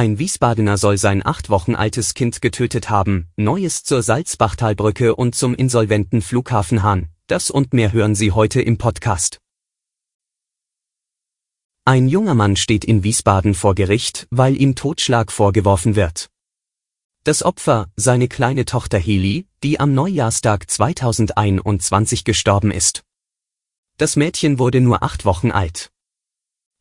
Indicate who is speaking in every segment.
Speaker 1: Ein Wiesbadener soll sein acht Wochen altes Kind getötet haben, Neues zur Salzbachtalbrücke und zum insolventen Flughafen Hahn. Das und mehr hören Sie heute im Podcast. Ein junger Mann steht in Wiesbaden vor Gericht, weil ihm Totschlag vorgeworfen wird. Das Opfer, seine kleine Tochter Heli, die am Neujahrstag 2021 gestorben ist. Das Mädchen wurde nur acht Wochen alt.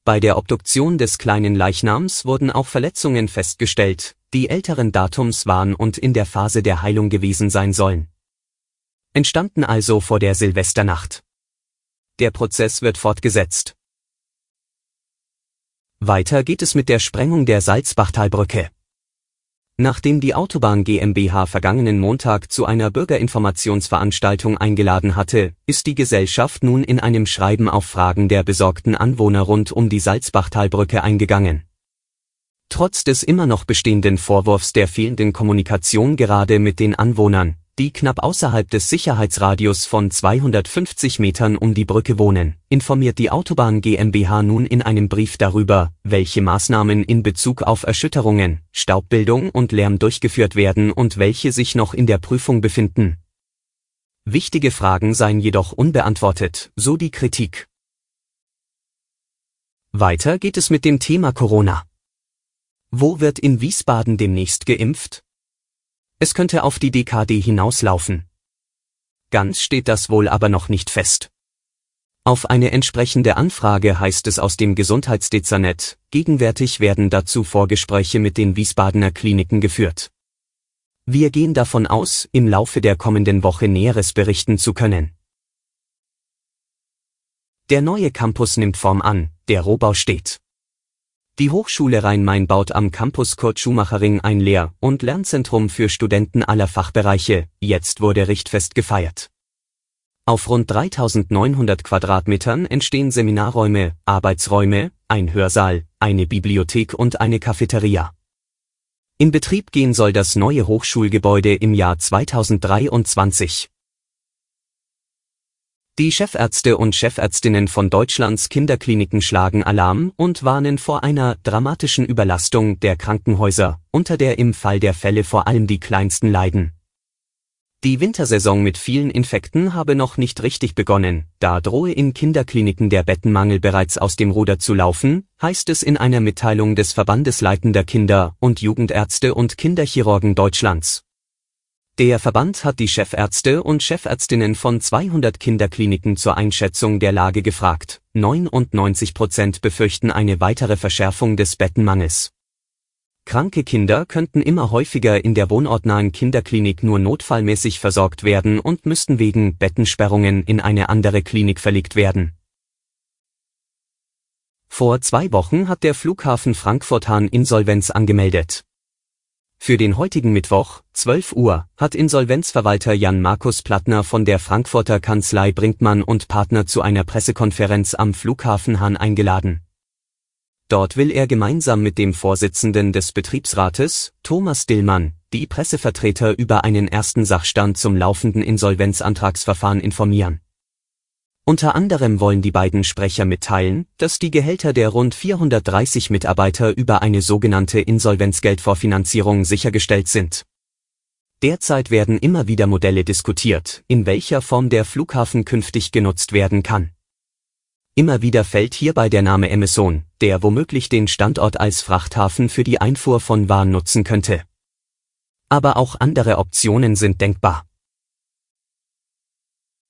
Speaker 1: Bei der Obduktion des kleinen Leichnams wurden auch Verletzungen festgestellt, die älteren Datums waren und in der Phase der Heilung gewesen sein sollen. Entstanden also vor der Silvesternacht. Der Prozess wird fortgesetzt. Weiter geht es mit der Sprengung der Salzbachtalbrücke. Nachdem die Autobahn GmbH vergangenen Montag zu einer Bürgerinformationsveranstaltung eingeladen hatte, ist die Gesellschaft nun in einem Schreiben auf Fragen der besorgten Anwohner rund um die Salzbachtalbrücke eingegangen. Trotz des immer noch bestehenden Vorwurfs der fehlenden Kommunikation gerade mit den Anwohnern, die knapp außerhalb des Sicherheitsradius von 250 Metern um die Brücke wohnen, informiert die Autobahn GmbH nun in einem Brief darüber, welche Maßnahmen in Bezug auf Erschütterungen, Staubbildung und Lärm durchgeführt werden und welche sich noch in der Prüfung befinden. Wichtige Fragen seien jedoch unbeantwortet, so die Kritik. Weiter geht es mit dem Thema Corona. Wo wird in Wiesbaden demnächst geimpft? Es könnte auf die DKD hinauslaufen. Ganz steht das wohl aber noch nicht fest. Auf eine entsprechende Anfrage heißt es aus dem Gesundheitsdezernat, gegenwärtig werden dazu Vorgespräche mit den Wiesbadener Kliniken geführt. Wir gehen davon aus, im Laufe der kommenden Woche Näheres berichten zu können. Der neue Campus nimmt Form an, der Rohbau steht. Die Hochschule Rhein-Main baut am Campus Kurt Schumacher-Ring ein Lehr- und Lernzentrum für Studenten aller Fachbereiche, jetzt wurde Richtfest gefeiert. Auf rund 3900 Quadratmetern entstehen Seminarräume, Arbeitsräume, ein Hörsaal, eine Bibliothek und eine Cafeteria. In Betrieb gehen soll das neue Hochschulgebäude im Jahr 2023. Die Chefärzte und Chefärztinnen von Deutschlands Kinderkliniken schlagen Alarm und warnen vor einer dramatischen Überlastung der Krankenhäuser, unter der im Fall der Fälle vor allem die Kleinsten leiden. Die Wintersaison mit vielen Infekten habe noch nicht richtig begonnen, da drohe in Kinderkliniken der Bettenmangel bereits aus dem Ruder zu laufen, heißt es in einer Mitteilung des Verbandes leitender Kinder- und Jugendärzte und Kinderchirurgen Deutschlands. Der Verband hat die Chefärzte und Chefärztinnen von 200 Kinderkliniken zur Einschätzung der Lage gefragt. 99 Prozent befürchten eine weitere Verschärfung des Bettenmangels. Kranke Kinder könnten immer häufiger in der wohnortnahen Kinderklinik nur notfallmäßig versorgt werden und müssten wegen Bettensperrungen in eine andere Klinik verlegt werden. Vor zwei Wochen hat der Flughafen Frankfurt-Hahn Insolvenz angemeldet. Für den heutigen Mittwoch, 12 Uhr, hat Insolvenzverwalter Jan Markus Plattner von der Frankfurter Kanzlei Brinkmann und Partner zu einer Pressekonferenz am Flughafen Hahn eingeladen. Dort will er gemeinsam mit dem Vorsitzenden des Betriebsrates, Thomas Dillmann, die Pressevertreter über einen ersten Sachstand zum laufenden Insolvenzantragsverfahren informieren. Unter anderem wollen die beiden Sprecher mitteilen, dass die Gehälter der rund 430 Mitarbeiter über eine sogenannte Insolvenzgeldvorfinanzierung sichergestellt sind. Derzeit werden immer wieder Modelle diskutiert, in welcher Form der Flughafen künftig genutzt werden kann. Immer wieder fällt hierbei der Name Emerson, der womöglich den Standort als Frachthafen für die Einfuhr von Waren nutzen könnte. Aber auch andere Optionen sind denkbar.